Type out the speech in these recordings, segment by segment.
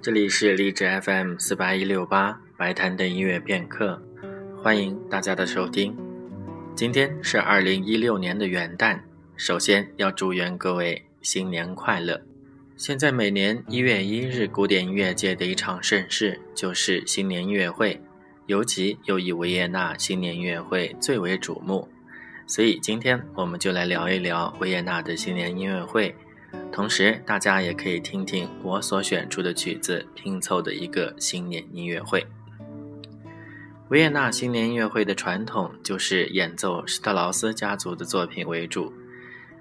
这里是荔枝 FM 四八一六八白谈的音乐片刻，欢迎大家的收听。今天是二零一六年的元旦，首先要祝愿各位新年快乐。现在每年一月一日，古典音乐界的一场盛事就是新年音乐会，尤其又以维也纳新年音乐会最为瞩目，所以今天我们就来聊一聊维也纳的新年音乐会。同时，大家也可以听听我所选出的曲子拼凑的一个新年音乐会。维也纳新年音乐会的传统就是演奏施特劳斯家族的作品为主，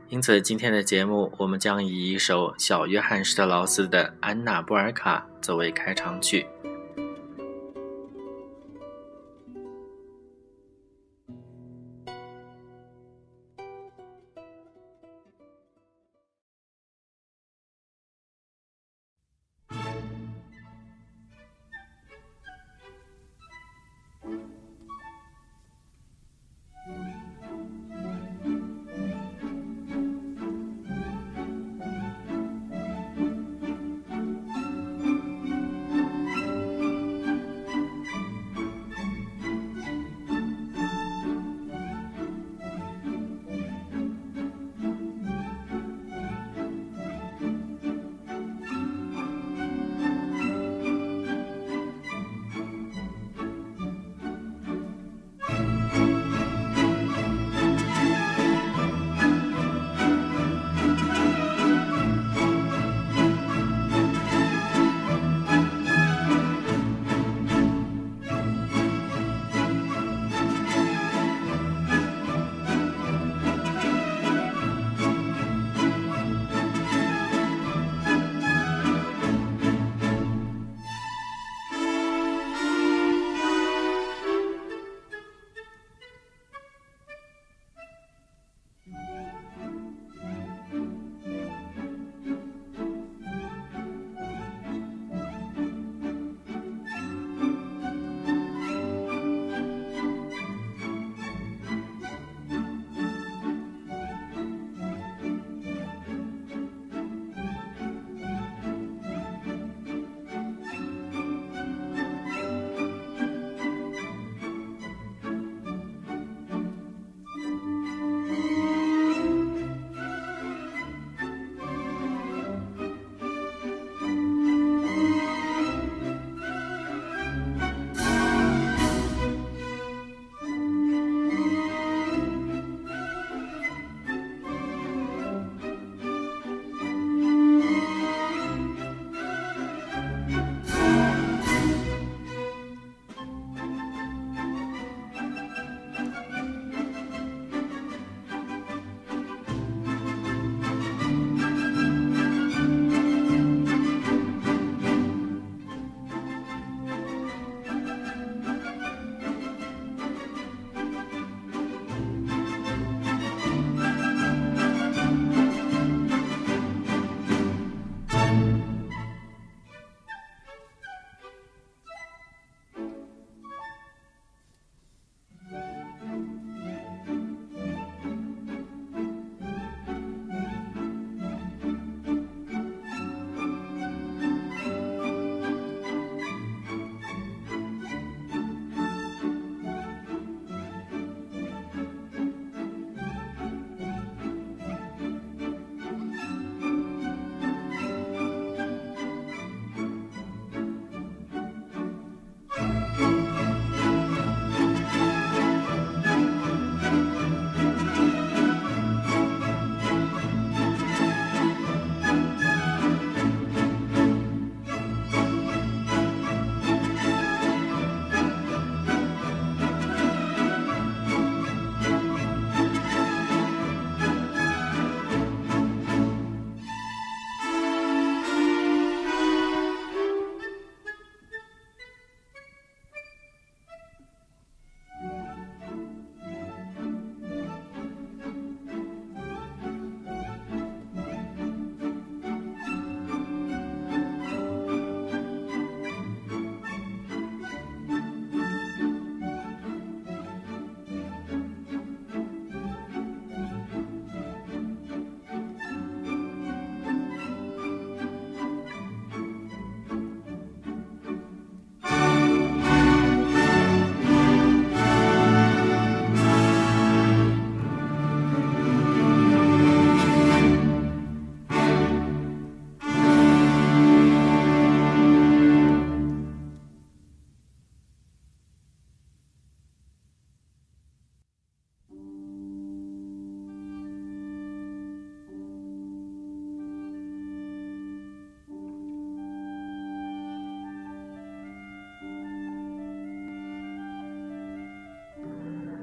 因此今天的节目我们将以一首小约翰施特劳斯的《安娜布尔卡》作为开场曲。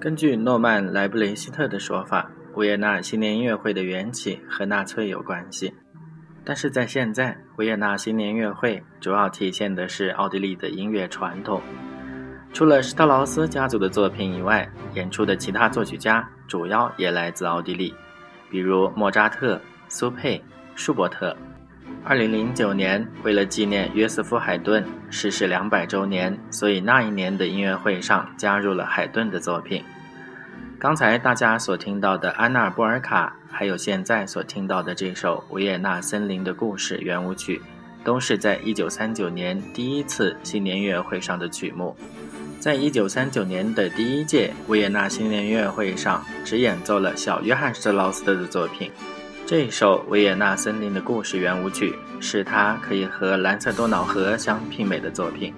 根据诺曼莱布雷希特的说法，维也纳新年音乐会的缘起和纳粹有关系。但是在现在，维也纳新年音乐会主要体现的是奥地利的音乐传统。除了施特劳斯家族的作品以外，演出的其他作曲家主要也来自奥地利，比如莫扎特、苏佩、舒伯特。二零零九年，为了纪念约瑟夫·海顿逝世两百周年，所以那一年的音乐会上加入了海顿的作品。刚才大家所听到的《安娜尔·波尔卡》，还有现在所听到的这首《维也纳森林的故事》圆舞曲，都是在一九三九年第一次新年音乐会上的曲目。在一九三九年的第一届维也纳新年音乐会上，只演奏了小约翰·施特劳斯的作品。这首《维也纳森林的故事》圆舞曲是他可以和蓝色多瑙河相媲美的作品。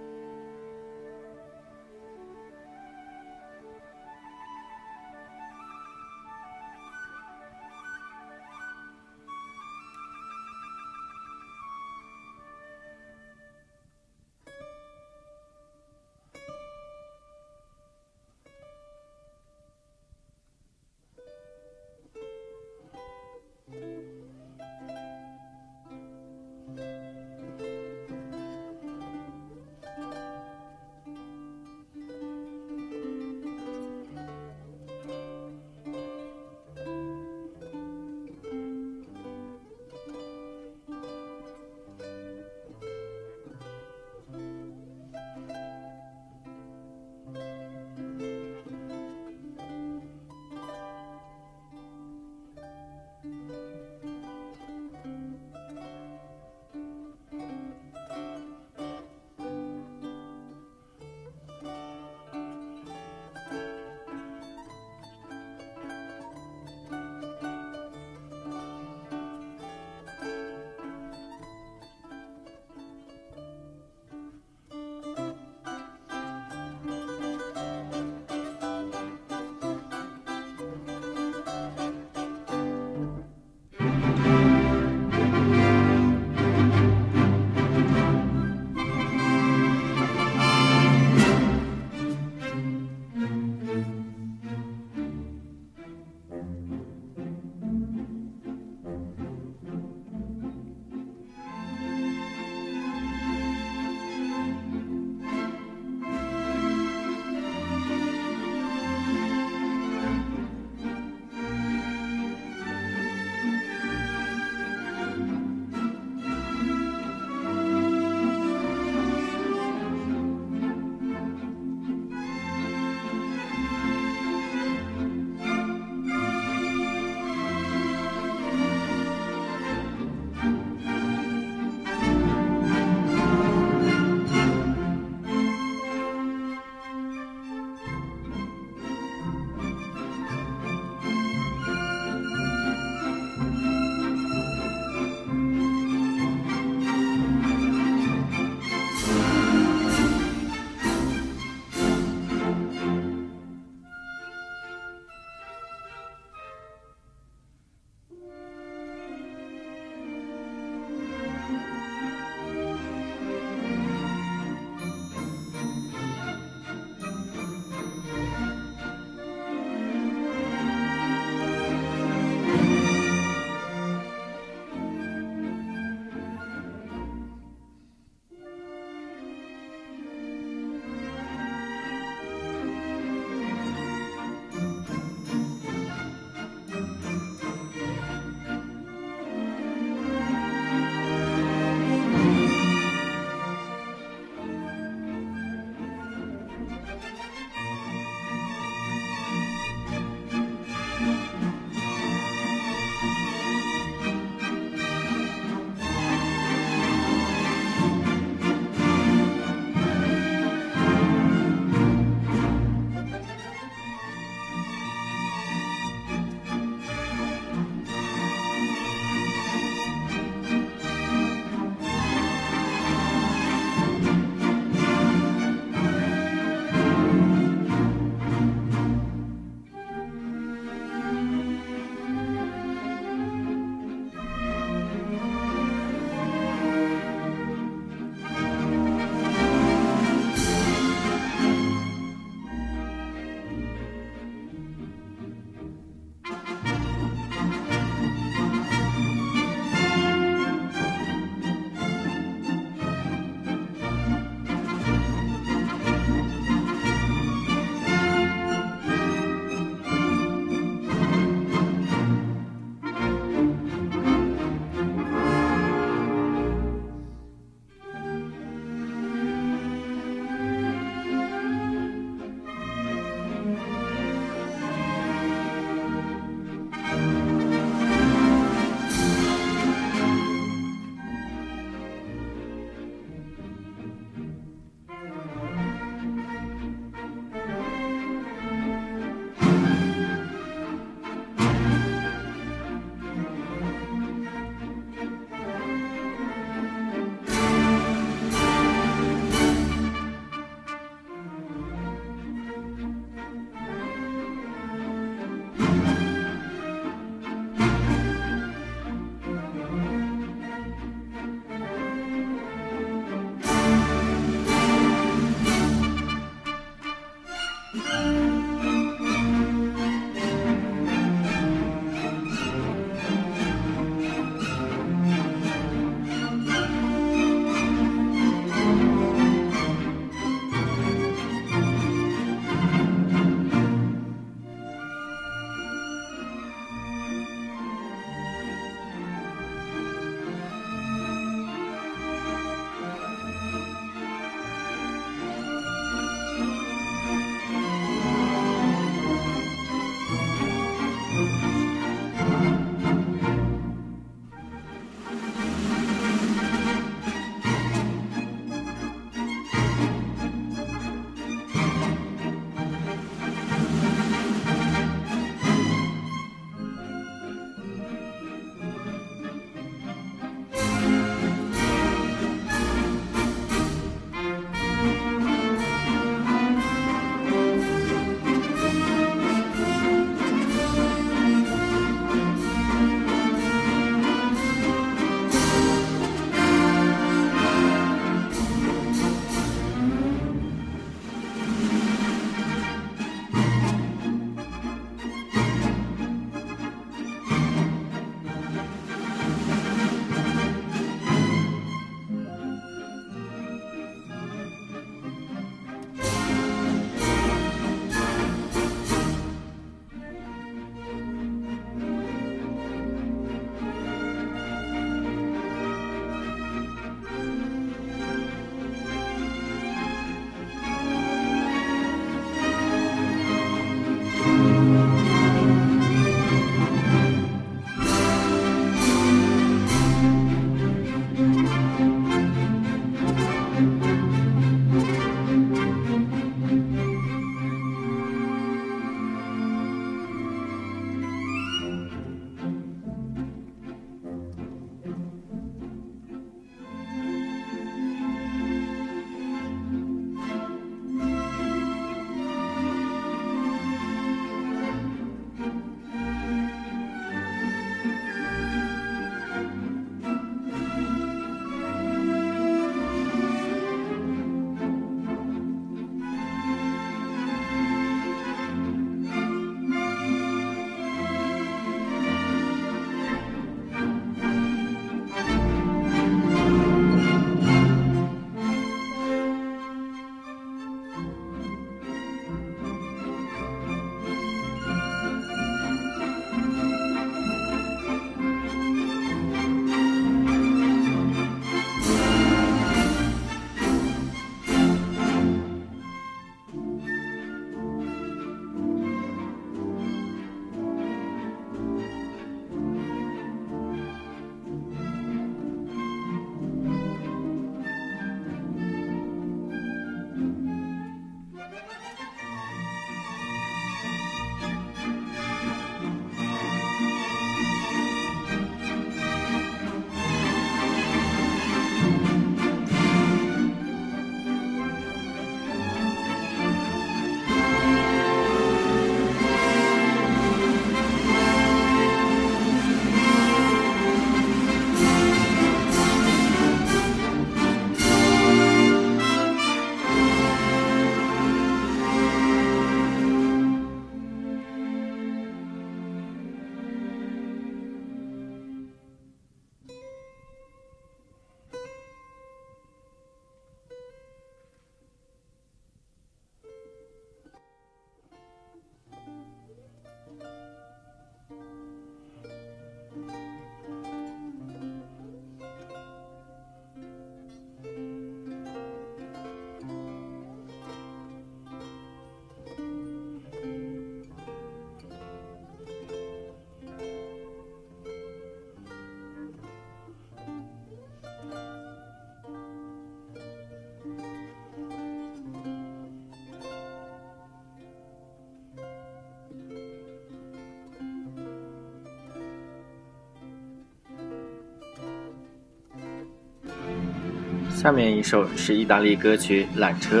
下面一首是意大利歌曲《缆车》。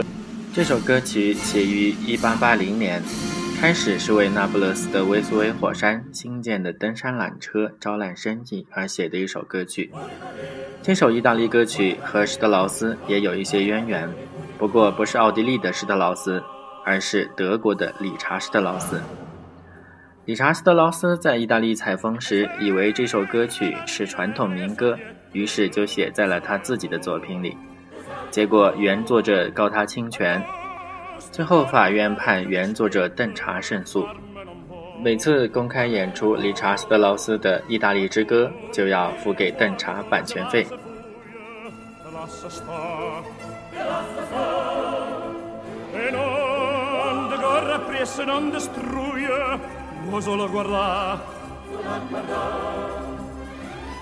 这首歌曲写于1880年，开始是为那不勒斯的维苏威火山新建的登山缆车招揽生意而写的一首歌曲。这首意大利歌曲和施特劳斯也有一些渊源，不过不是奥地利的施特劳斯，而是德国的理查施特劳斯。理查施特劳斯在意大利采风时，以为这首歌曲是传统民歌，于是就写在了他自己的作品里。结果原作者告他侵权，最后法院判原作者邓查胜诉。每次公开演出理查·斯特劳斯的《意大利之歌》，就要付给邓查版权费。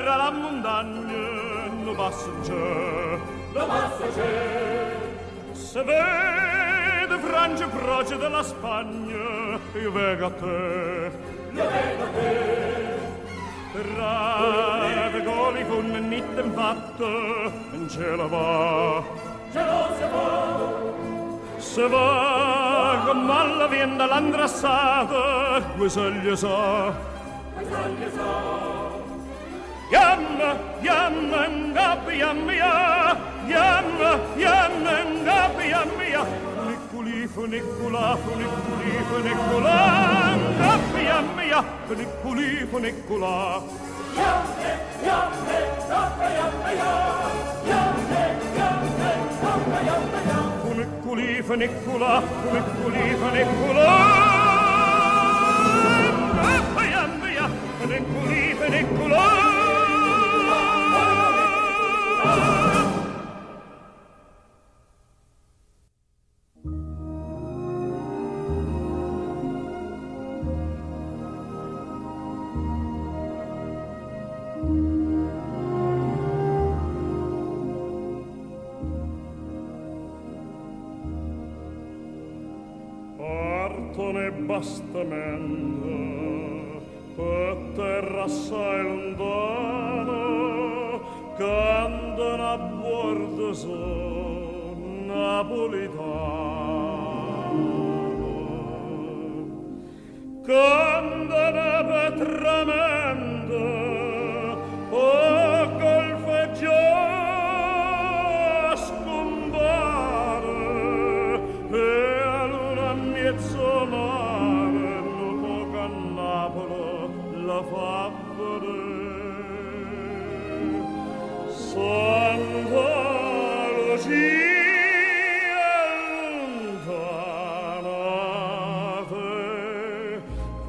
terra la montagna non passa c'è, non passa c'è. Se vede Francia proce della Spagna, io vengo a te, io vengo a te. Rave goli con nitten fatte, non ce la va, ce la se va. Se va con alla vien dall'andrassata, quei sagli sa, quei sagli sa. Yamna, yamna, ngapi, yamya, yamna, yamna, ngapi, yamya. Nikulif, nikulaf, nikulif, nikula, ngapi, yamya, nikulif, nikula. Yamne, yamne, ngapi, yamya, yamne, yamne, ngapi, yamya. Nikulif, nikulaf, nikulif, nikula.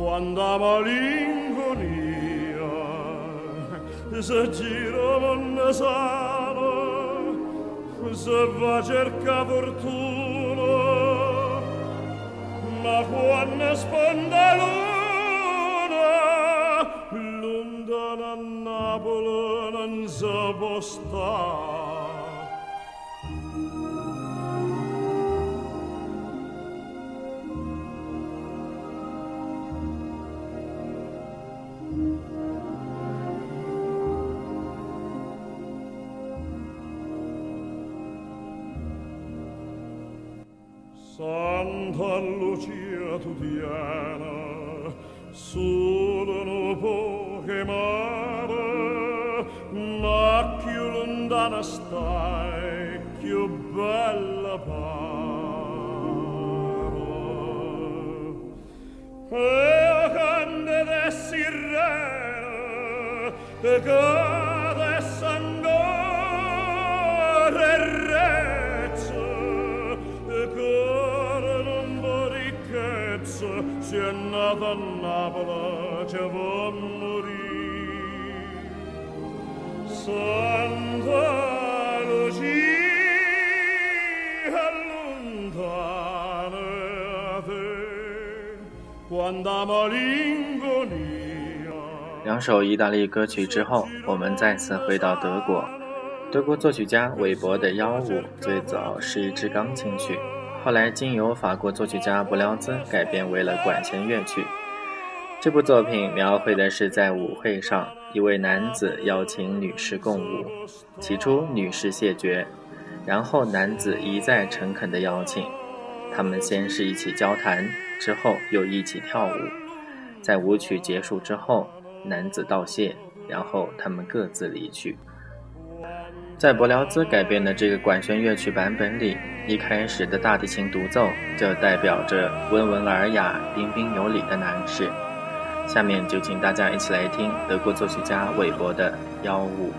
quando malinconia se giro non sano se va cerca fortuna ma quando sponda luna lontana Napoli non si può stare piena sono poche mare ma più lontana stai più bella pare. E a candele sirena te 两首意大利歌曲之后，我们再次回到德国。德国作曲家韦伯的《妖舞》最早是一支钢琴曲，后来经由法国作曲家布辽兹改编为了管弦乐曲。这部作品描绘的是在舞会上，一位男子邀请女士共舞，起初女士谢绝，然后男子一再诚恳地邀请，他们先是一起交谈，之后又一起跳舞。在舞曲结束之后，男子道谢，然后他们各自离去。在柏辽兹改编的这个管弦乐曲版本里，一开始的大提琴独奏就代表着温文尔雅、彬彬有礼的男士。下面就请大家一起来听德国作曲家韦伯的《幺五》。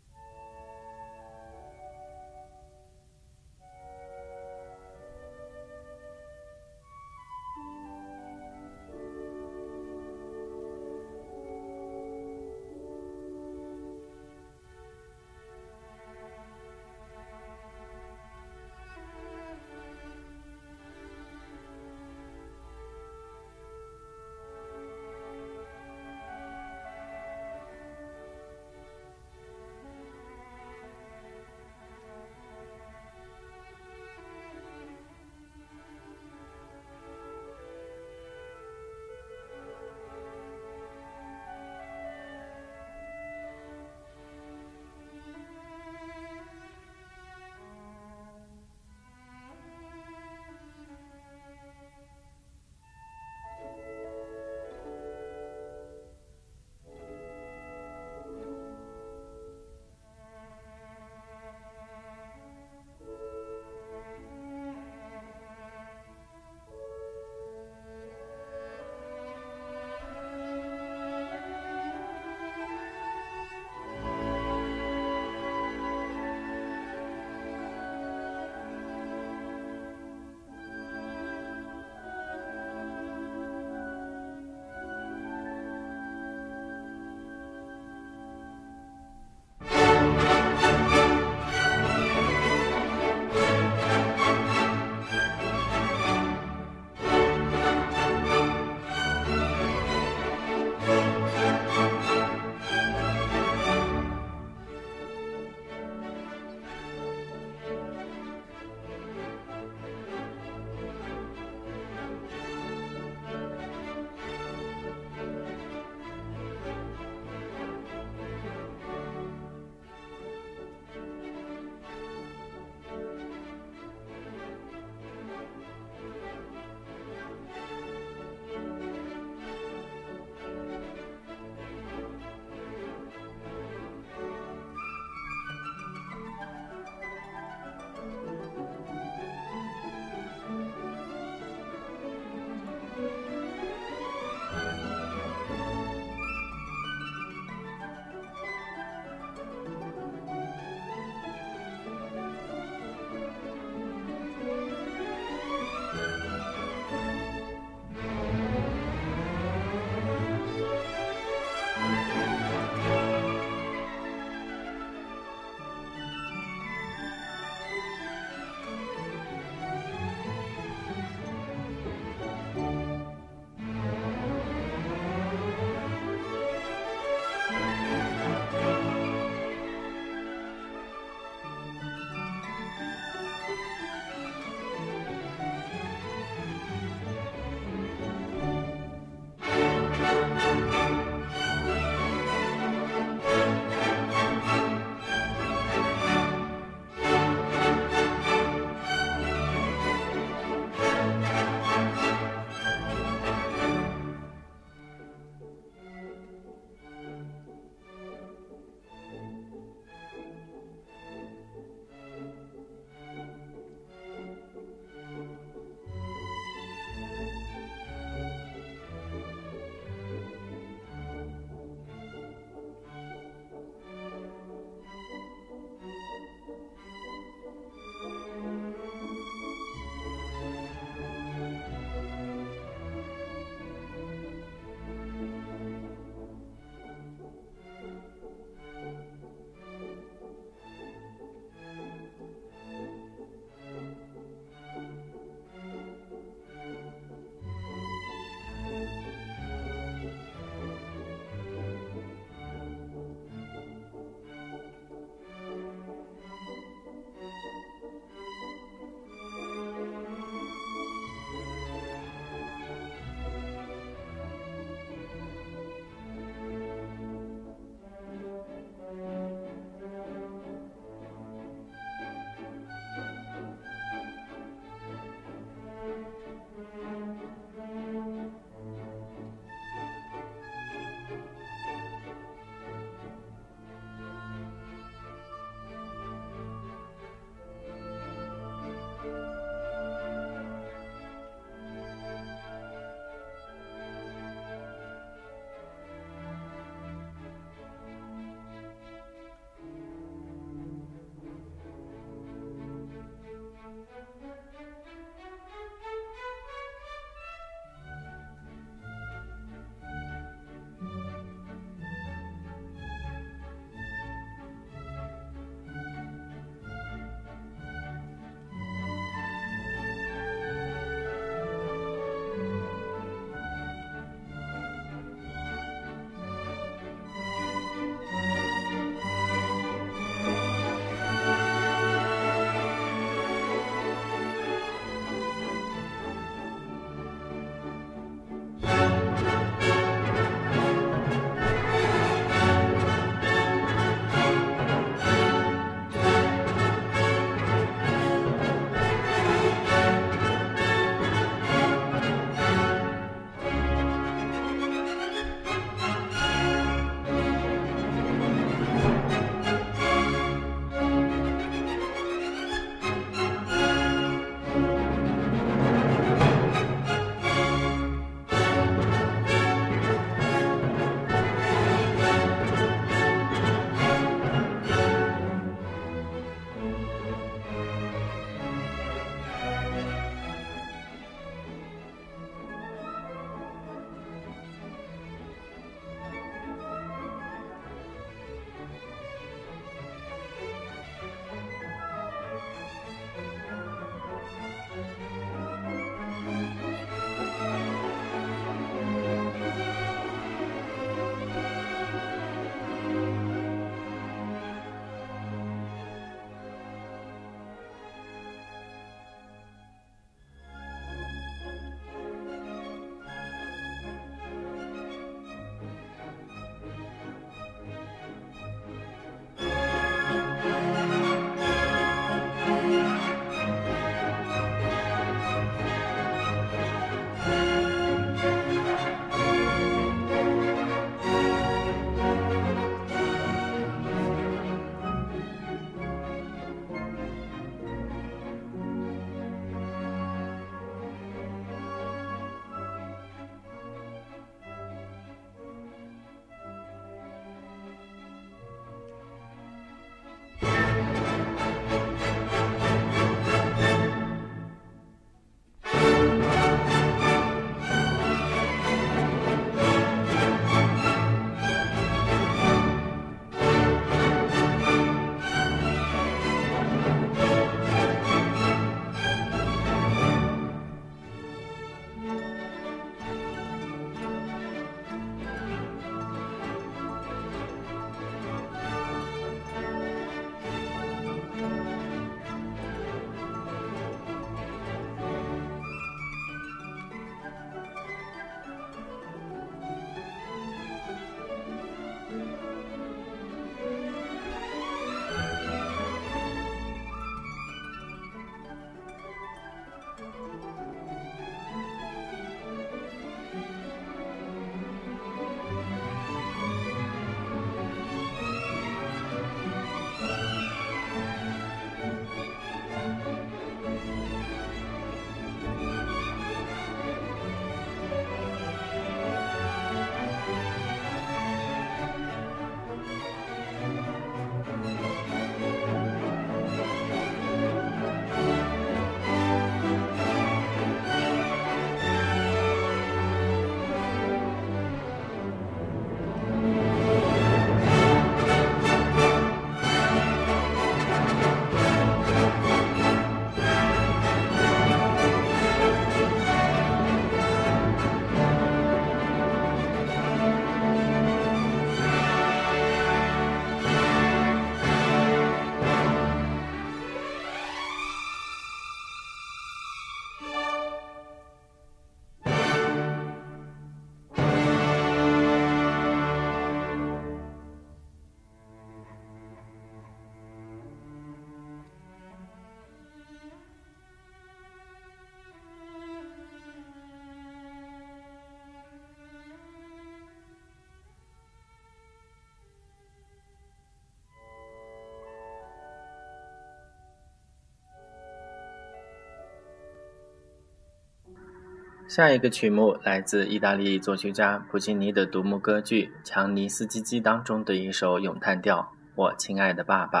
下一个曲目来自意大利作曲家普契尼的独幕歌剧《强尼斯基基》当中的一首咏叹调《我亲爱的爸爸》。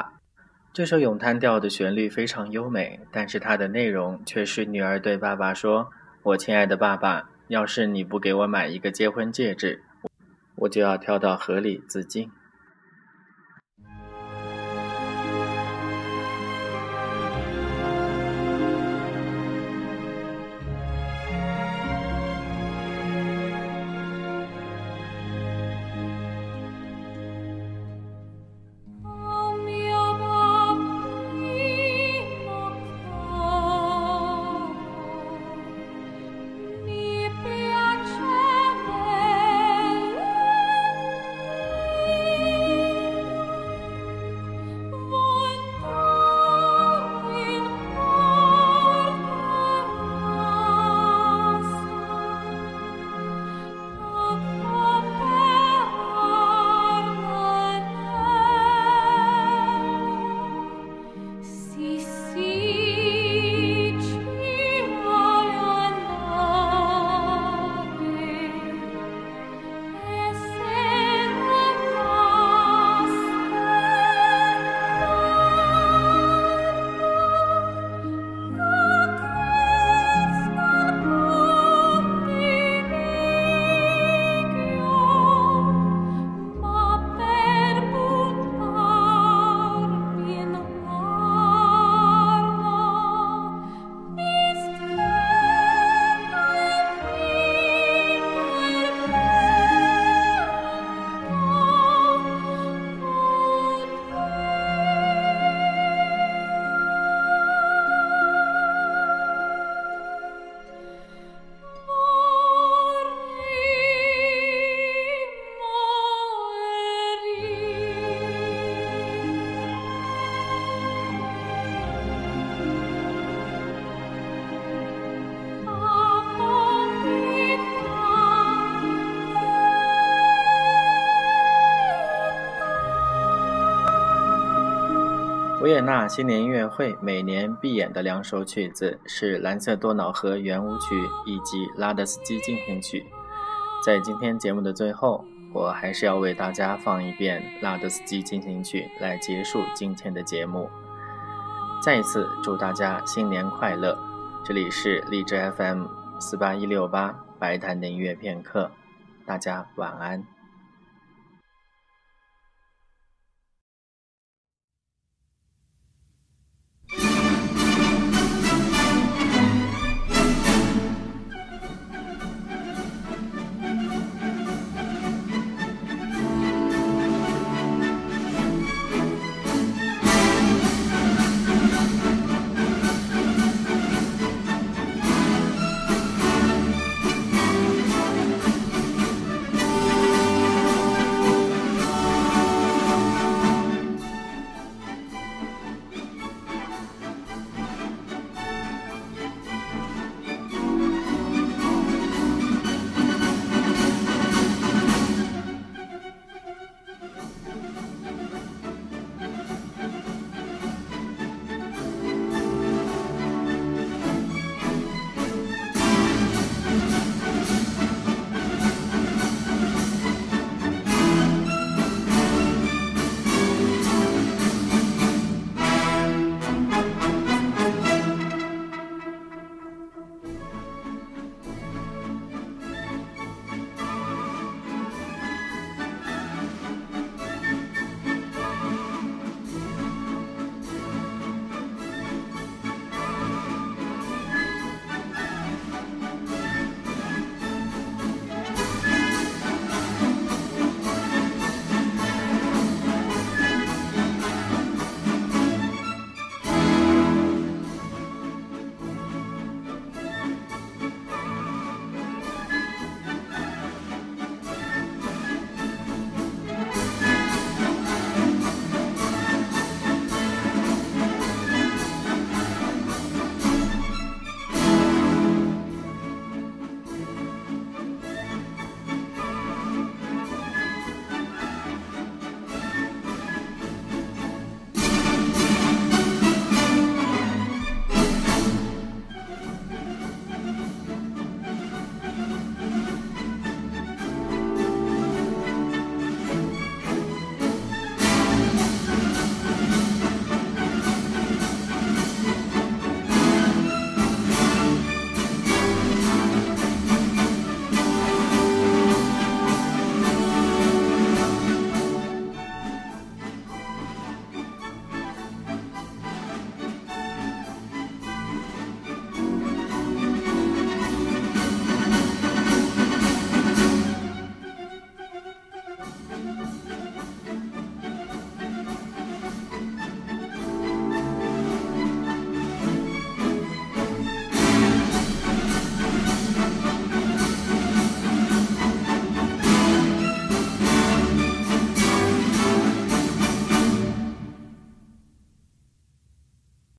这首咏叹调的旋律非常优美，但是它的内容却是女儿对爸爸说：“我亲爱的爸爸，要是你不给我买一个结婚戒指，我就要跳到河里自尽。”《维也纳新年音乐会》每年必演的两首曲子是《蓝色多瑙河圆舞曲》以及《拉德斯基进行曲》。在今天节目的最后，我还是要为大家放一遍《拉德斯基进行曲》来结束今天的节目。再一次祝大家新年快乐！这里是荔枝 FM 四八一六八白谈的音乐片刻，大家晚安。